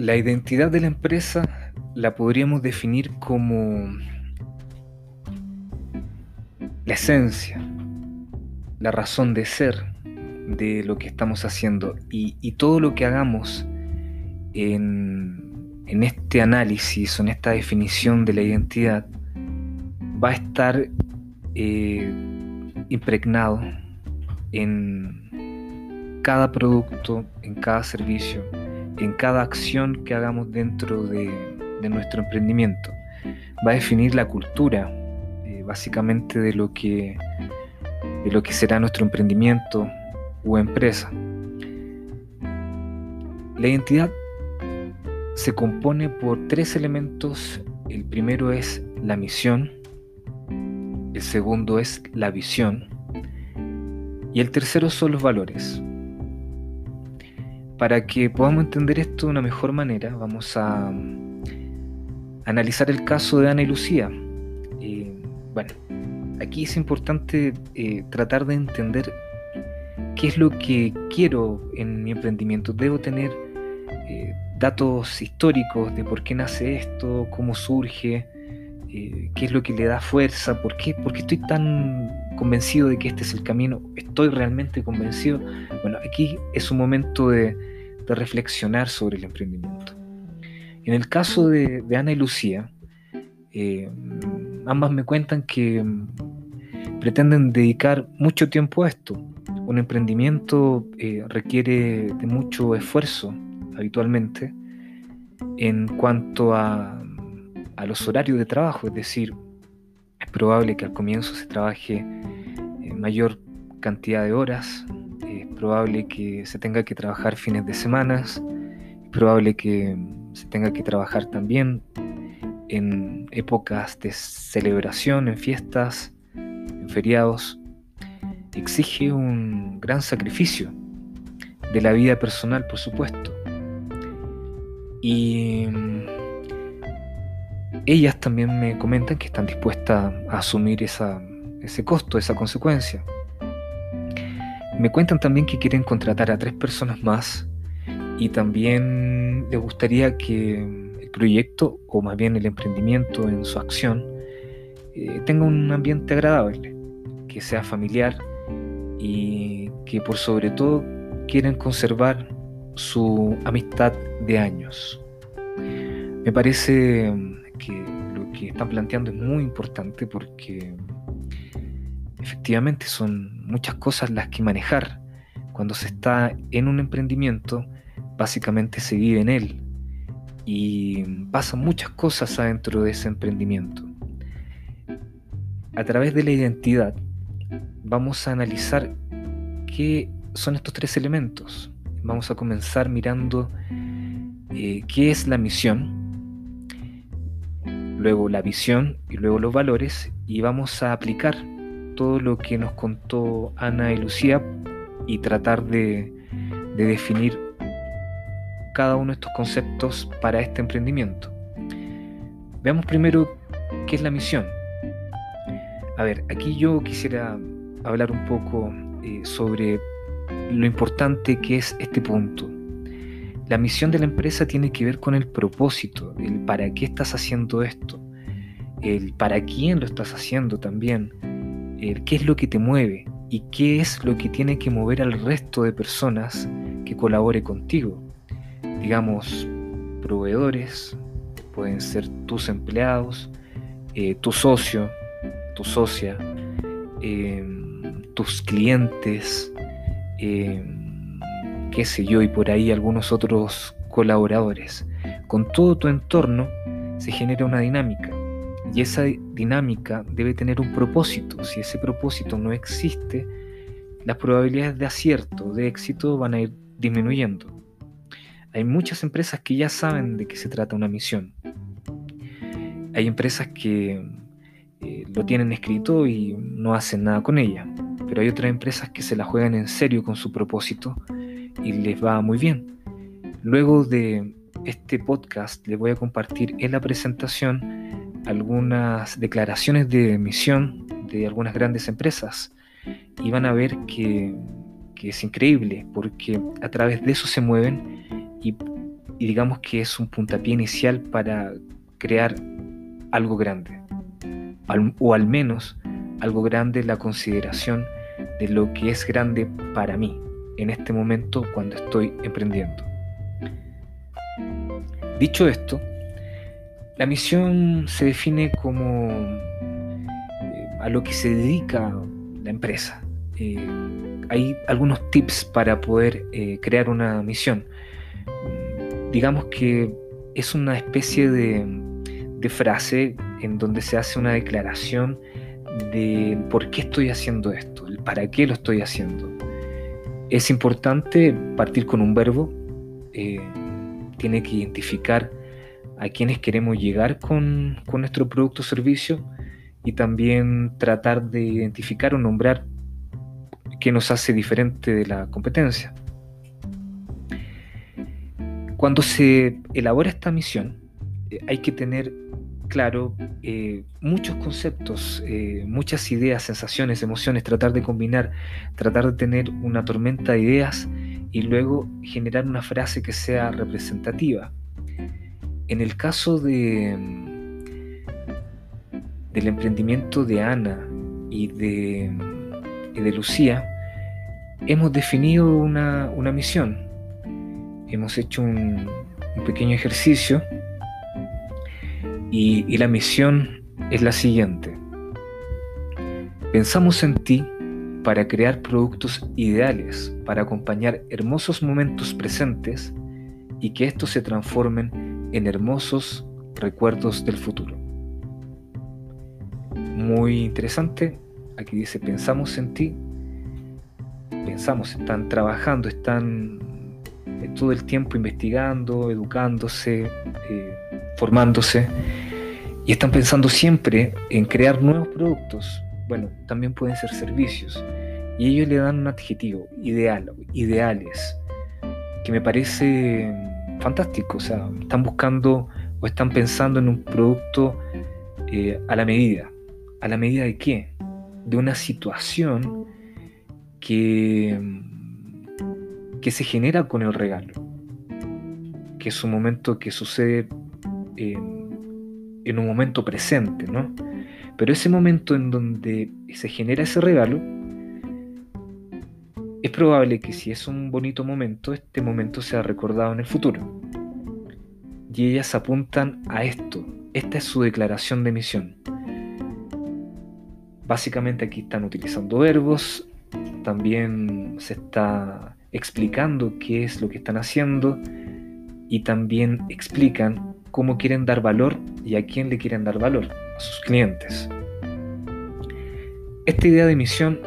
La identidad de la empresa la podríamos definir como la esencia, la razón de ser de lo que estamos haciendo. Y, todo lo que hagamos en, este análisis o en esta definición de la identidad va a estar eh, impregnado en cada producto, en cada servicio, en cada acción que hagamos dentro de, nuestro emprendimiento. Va a definir la cultura, eh, básicamente, de lo, que, de lo que será nuestro emprendimiento o empresa. La identidad se compone por tres elementos. El primero es la misión, el segundo es la visión y el tercero son los valores. Para que podamos entender esto de una mejor manera, vamos a analizar el caso de Ana y Lucía. Eh, bueno, aquí es importante eh, tratar de entender qué es lo que quiero en mi emprendimiento. Debo tener eh, datos históricos de por qué nace esto, cómo surge, qué es lo que le da fuerza, por qué, por qué estoy tan convencido de que este es el camino, estoy realmente convencido. Bueno, aquí es un momento de de reflexionar sobre el emprendimiento. En el caso de, Ana y Lucía, eh, ambas me cuentan que mm, pretenden dedicar mucho tiempo a esto. Un emprendimiento eh, requiere de mucho esfuerzo habitualmente en cuanto a, los horarios de trabajo, es decir, probable que al comienzo se trabaje en mayor cantidad de horas, probable que se tenga que trabajar fines de semana, es probable que se tenga que trabajar también en épocas de celebración, en fiestas, en feriados. Exige un gran sacrificio de la vida personal, por supuesto. Y ellas también me comentan que están dispuestas a asumir ese costo, esa consecuencia. Me cuentan también que quieren contratar a tres personas más y también les gustaría que el proyecto, o más bien el emprendimiento en su acción, eh, tenga un ambiente agradable, que sea familiar y que por sobre todo quieren conservar su amistad de años. Me parece que lo que están planteando es muy importante porque efectivamente son muchas cosas las que manejar. Cuando se está en un emprendimiento, básicamente se vive en él y pasan muchas cosas adentro de ese emprendimiento. A través de la identidad vamos a analizar qué son estos tres elementos. Vamos a comenzar mirando eh, qué es la misión, luego la visión y luego los valores y vamos a aplicar todo lo que nos contó Ana y Lucía y tratar de, definir cada uno de estos conceptos para este emprendimiento. Veamos primero qué es la misión. A ver, aquí yo quisiera hablar un poco eh, sobre lo importante que es este punto. La misión de la empresa tiene que ver con el propósito, el para qué estás haciendo esto, el para quién lo estás haciendo también, qué es lo que te mueve y qué es lo que tiene que mover al resto de personas que colabore contigo. Digamos, proveedores, pueden ser tus empleados, eh, tu socio, tu socia, em, tus clientes, em, qué sé yo, y por ahí algunos otros colaboradores. Con todo tu entorno se genera una dinámica y esa dinámica debe tener un propósito. Si ese propósito no existe, las probabilidades de acierto, de éxito van a ir disminuyendo. Hay muchas empresas que ya saben de qué se trata una misión. Hay empresas que eh, lo tienen escrito y no hacen nada con ella. Pero hay otras empresas que se la juegan en serio con su propósito y les va muy bien. Luego de este podcast les voy a compartir en la presentación algunas declaraciones de emisión de algunas grandes empresas y van a ver que, es increíble porque a través de eso se mueven y y digamos que es un puntapié inicial para crear algo grande, o al menos algo grande la consideración de lo que es grande para mí en este momento cuando estoy emprendiendo. Dicho esto, la misión se define como eh, a lo que se dedica la empresa. Eh, hay algunos tips para poder eh, crear una misión. Digamos que es una especie de, de frase en donde se hace una declaración de por qué estoy haciendo esto, para qué lo estoy haciendo. Es importante partir con un verbo, eh, tiene que identificar a quienes queremos llegar con, con nuestro producto o servicio y también tratar de identificar o nombrar qué nos hace diferente de la competencia. Cuando se elabora esta misión, eh, hay que tener claro eh, muchos conceptos, eh, muchas ideas, sensaciones, emociones, tratar de combinar, tratar de tener una tormenta de ideas y luego generar una frase que sea representativa. En el caso de, del emprendimiento de Ana y de, de Lucía, hemos definido una, misión. Hemos hecho un pequeño ejercicio y, la misión es la siguiente. Pensamos en ti para crear productos ideales, para acompañar hermosos momentos presentes y que estos se transformen en hermosos recuerdos del futuro. Muy interesante, aquí dice, pensamos en ti, pensamos, están trabajando, están eh, todo el tiempo investigando, educándose, eh, formándose y están pensando siempre en crear nuevos productos. Bueno, también pueden ser servicios. Y ellos le dan un adjetivo, ideal, ideales, que me parece fantástico. O sea, están buscando o están pensando en un producto eh, a la medida. ¿A la medida de qué? De una situación que, que se genera con el regalo. Que es un momento que sucede en, un momento presente, ¿no? Pero ese momento en donde se genera ese regalo, es probable que si es un bonito momento, este momento sea recordado en el futuro. Y ellas apuntan a esto. Esta es su declaración de misión. Básicamente aquí están utilizando verbos, también se está explicando qué es lo que están haciendo y también explican cómo quieren dar valor y a quién le quieren dar valor, a sus clientes. Esta idea de misión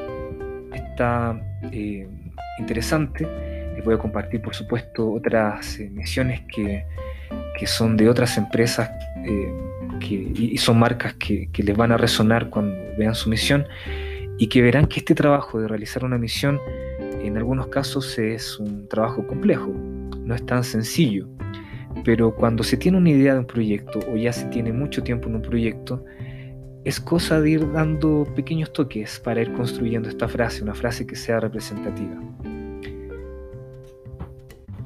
está eh, interesante. Les voy a compartir, por supuesto, otras eh, misiones que, son de otras empresas eh, y son marcas que, que les van a resonar cuando vean su misión y que verán que este trabajo de realizar una misión en algunos casos es un trabajo complejo, no es tan sencillo. Pero cuando se tiene una idea de un proyecto o ya se tiene mucho tiempo en un proyecto, es cosa de ir dando pequeños toques para ir construyendo esta frase, una frase que sea representativa.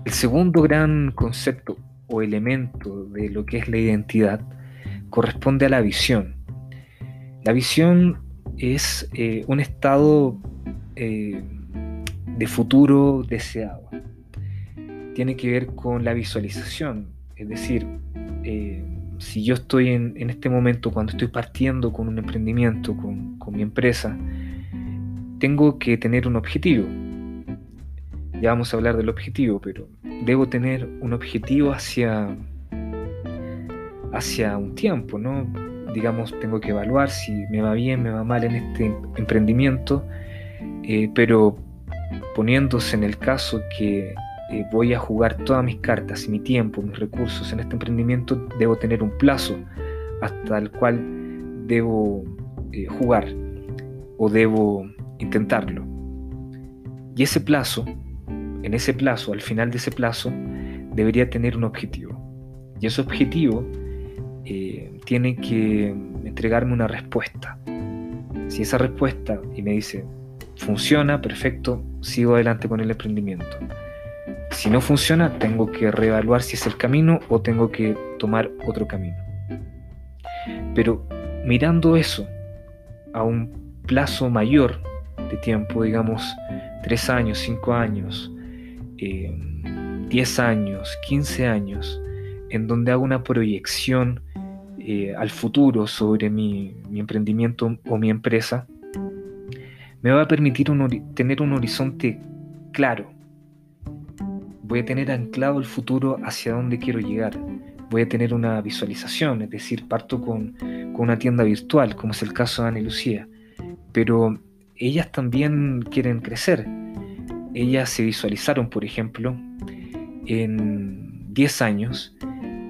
El segundo gran concepto o elemento de lo que es la identidad corresponde a la visión. La visión es eh, un estado eh, de futuro deseado tiene que ver con la visualización. Es decir, eh, si yo estoy en, este momento, cuando estoy partiendo con un emprendimiento, con, mi empresa, tengo que tener un objetivo. Ya vamos a hablar del objetivo, pero debo tener un objetivo hacia, hacia un tiempo, ¿no? Digamos, tengo que evaluar si me va bien, me va mal en este emprendimiento, eh, pero poniéndose en el caso que eh, voy a jugar todas mis cartas y mi tiempo, mis recursos en este emprendimiento, debo tener un plazo hasta el cual debo eh, jugar o debo intentarlo. Y ese plazo, en ese plazo, al final de ese plazo, debería tener un objetivo. Y ese objetivo eh, tiene que entregarme una respuesta. Si esa respuesta y me dice, funciona, perfecto, sigo adelante con el emprendimiento si no funciona, tengo que reevaluar si es el camino o tengo que tomar otro camino. Pero mirando eso a un plazo mayor de tiempo, digamos, tres años, cinco años, eh, 10 años, 15 años, en donde hago una proyección eh, al futuro sobre mi, emprendimiento o mi empresa, me va a permitir tener un horizonte claro. Voy a tener anclado el futuro hacia dónde quiero llegar. Voy a tener una visualización, es decir, parto con, una tienda virtual, como es el caso de Ana y Lucía. Pero ellas también quieren crecer. Ellas se visualizaron, por ejemplo, en 10 años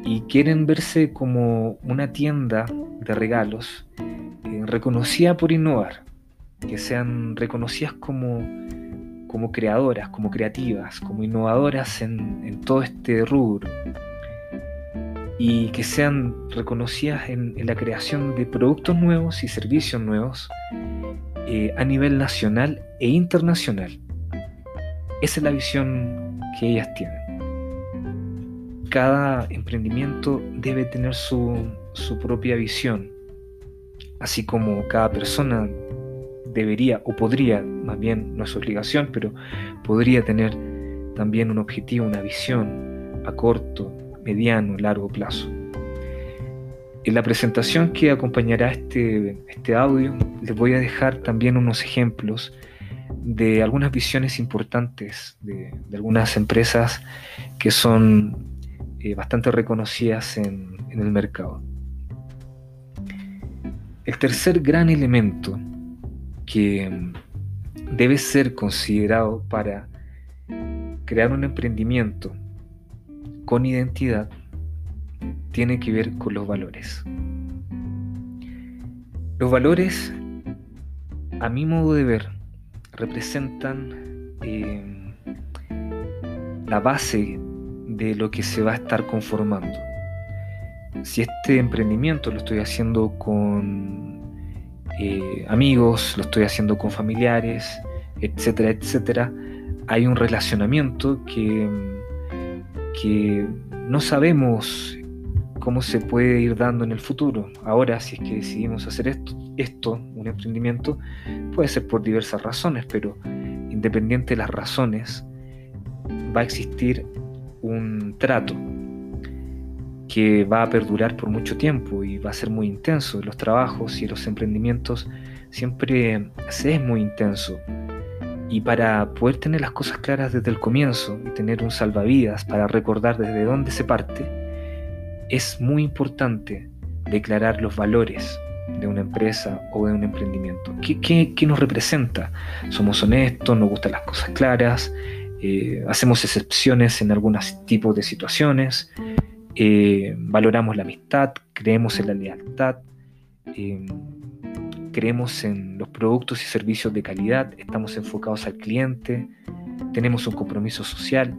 y quieren verse como una tienda de regalos eh, reconocida por innovar, que sean reconocidas como, como creadoras, como creativas, como innovadoras en, todo este rubro y que sean reconocidas en, la creación de productos nuevos y servicios nuevos eh, a nivel nacional e internacional. Esa es la visión que ellas tienen cada emprendimiento debe tener su, propia visión, así como cada persona debería o podría, más bien no es obligación, pero podría tener también un objetivo, una visión a corto, mediano, largo plazo. En la presentación que acompañará este, este audio les voy a dejar también unos ejemplos de algunas visiones importantes de, algunas empresas que son eh, bastante reconocidas en, el mercado. El tercer gran elemento que debe ser considerado para crear un emprendimiento con identidad tiene que ver con los valores. Los valores, a mi modo de ver, representan eh, la base de lo que se va a estar conformando. Si este emprendimiento lo estoy haciendo con eh, amigos, lo estoy haciendo con familiares, etcétera, etcétera, hay un relacionamiento que, que no sabemos cómo se puede ir dando en el futuro. Ahora, si es que decidimos hacer esto, esto, un emprendimiento, puede ser por diversas razones, pero independiente de las razones, va a existir un trato que va a perdurar por mucho tiempo y va a ser muy intenso. Los trabajos y los emprendimientos siempre se es muy intenso. Y para poder tener las cosas claras desde el comienzo y tener un salvavidas para recordar desde dónde se parte, es muy importante declarar los valores de una empresa o de un emprendimiento. ¿Qué, qué nos representa? Somos honestos, nos gustan las cosas claras, eh, hacemos excepciones en algunos tipos de situaciones, eh, valoramos la amistad, creemos en la lealtad, eh, creemos en los productos y servicios de calidad, estamos enfocados al cliente, tenemos un compromiso social,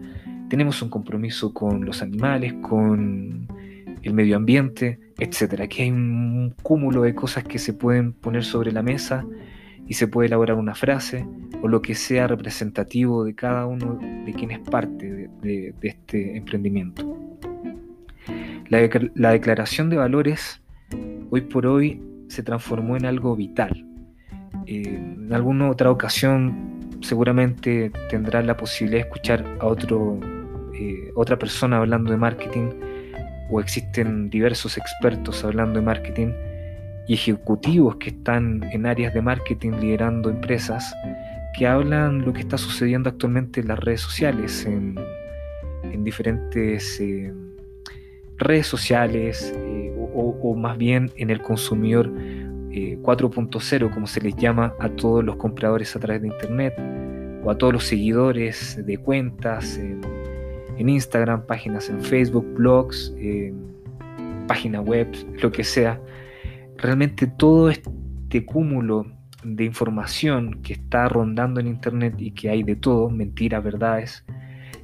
tenemos un compromiso con los animales, con el medio ambiente, etc. Aquí hay un cúmulo de cosas que se pueden poner sobre la mesa y se puede elaborar una frase o lo que sea representativo de cada uno de quienes parte de, este emprendimiento. La, declaración de valores hoy por hoy se transformó en algo vital. Eh, en alguna otra ocasión seguramente tendrá la posibilidad de escuchar a otro, eh, otra persona hablando de marketing o existen diversos expertos hablando de marketing y ejecutivos que están en áreas de marketing liderando empresas que hablan lo que está sucediendo actualmente en las redes sociales, en, diferentes eh, redes sociales eh, o, más bien en el consumidor 4.0, eh, como se les llama a todos los compradores a través de Internet o a todos los seguidores de cuentas en, Instagram, páginas en Facebook, blogs, páginas web, lo que sea. Realmente todo este cúmulo de información que está rondando en Internet y que hay de todo, mentiras, verdades,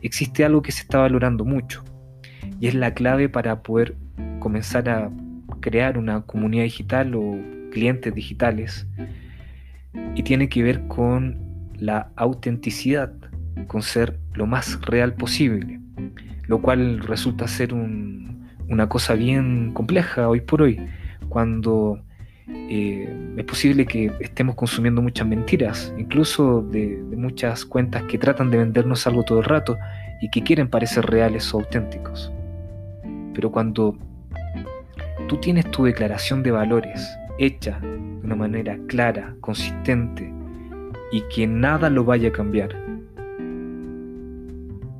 existe algo que se está valorando mucho y es la clave para poder comenzar a crear una comunidad digital o clientes digitales y tiene que ver con la autenticidad. con ser lo más real posible, lo cual resulta ser una cosa bien compleja hoy por hoy, cuando eh, es posible que estemos consumiendo muchas mentiras, incluso de, muchas cuentas que tratan de vendernos algo todo el rato y que quieren parecer reales o auténticos. Pero cuando tú tienes tu declaración de valores hecha de una manera clara, consistente y que nada lo vaya a cambiar,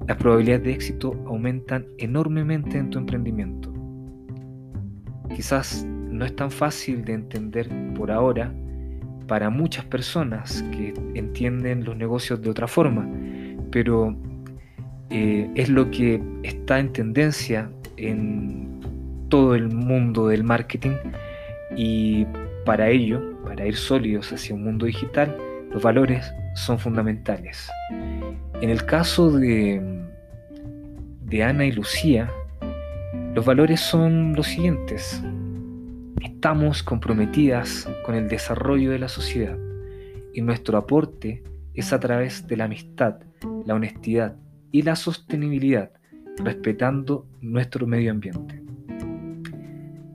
las probabilidades de éxito aumentan enormemente en tu emprendimiento. Quizás no es tan fácil de entender por ahora para muchas personas que entienden los negocios de otra forma, pero eh, es lo que está en tendencia en todo el mundo del marketing y para ello, para ir sólidos hacia un mundo digital, los valores son fundamentales. En el caso de, de Ana y Lucía, los valores son los siguientes estamos comprometidas con el desarrollo de la sociedad y nuestro aporte es a través de la amistad, la honestidad y la sostenibilidad, respetando nuestro medio ambiente.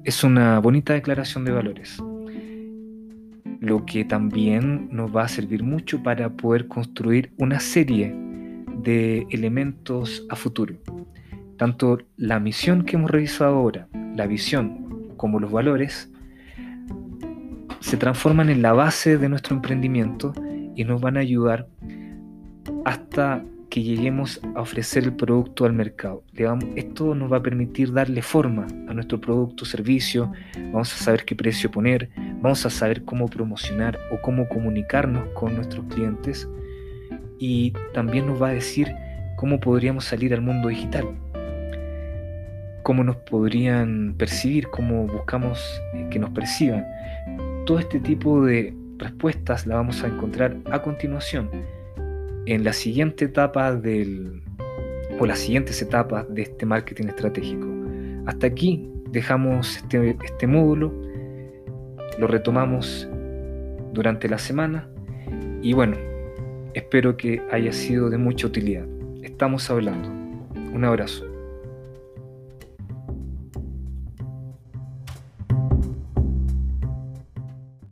Es una bonita declaración de valores, lo que también nos va a servir mucho para poder construir una serie de elementos a futuro. Tanto la misión que hemos revisado ahora, la visión, como los valores, se transforman en la base de nuestro emprendimiento y nos van a ayudar hasta que lleguemos a ofrecer el producto al mercado. Esto nos va a permitir darle forma a nuestro producto o servicio, vamos a saber qué precio poner, vamos a saber cómo promocionar o cómo comunicarnos con nuestros clientes y también nos va a decir cómo podríamos salir al mundo digital, cómo nos podrían percibir, cómo buscamos eh, que nos perciban todo este tipo de respuestas la vamos a encontrar a continuación en la siguiente etapa del o las siguientes etapas de este marketing estratégico. Hasta aquí dejamos este, este módulo, lo retomamos durante la semana y bueno, espero que haya sido de mucha utilidad. Estamos hablando. Un abrazo.